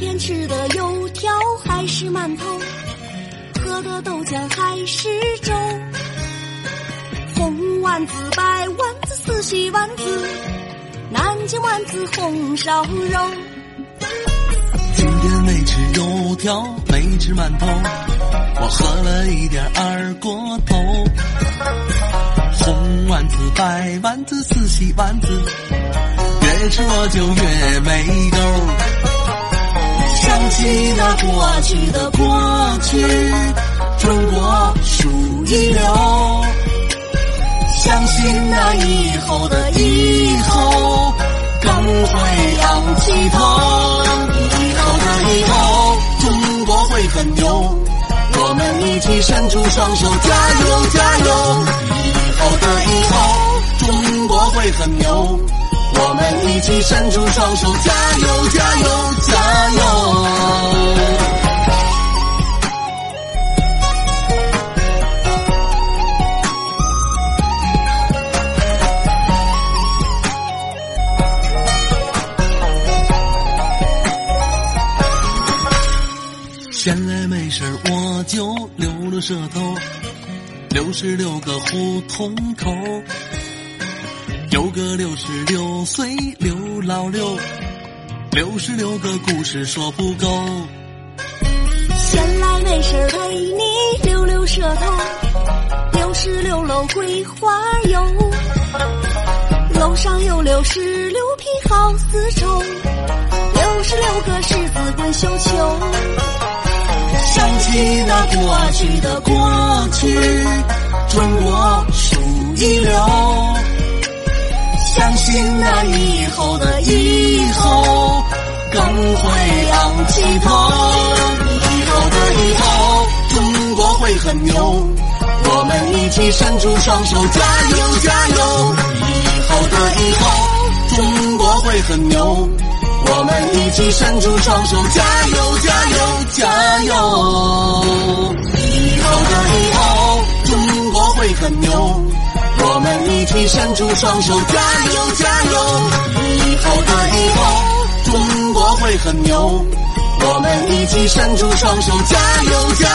今天吃的油条还是馒头喝的豆浆还是粥红丸子白丸子四喜丸子南京丸子红烧肉今天没吃油条没吃馒头我喝了一点二锅头。红丸子白丸子四喜丸子越吃我就越没够。想起那过去的过去，中国数一流。相信那以后的以后，更会昂起头。以后的以后，中国会很牛。我们一起伸出双手，加油加油！以后的以后，中国会很牛。我们一起伸出双手，加油加油加油！闲来没事我就溜溜舌头，六十六个胡同口，个六十六岁刘老六，六十六个故事说不够。闲来没事陪你溜溜舌头，六十六楼桂花油，楼上有六十六匹好丝绸，六十六个狮子滚绣球。想起那过去的过去，中国数一流。相信那以后的以后，更会昂起头。以后的以后，中国会很牛。我们一起伸出双手，加油加油！以后的以后，中国会很牛。我们一起伸出双手，加油加油加油！以后的以后，中国会很牛。我们一起伸出双手，加油加油！以后的以后，中国会很牛。我们一起伸出双手，加油加！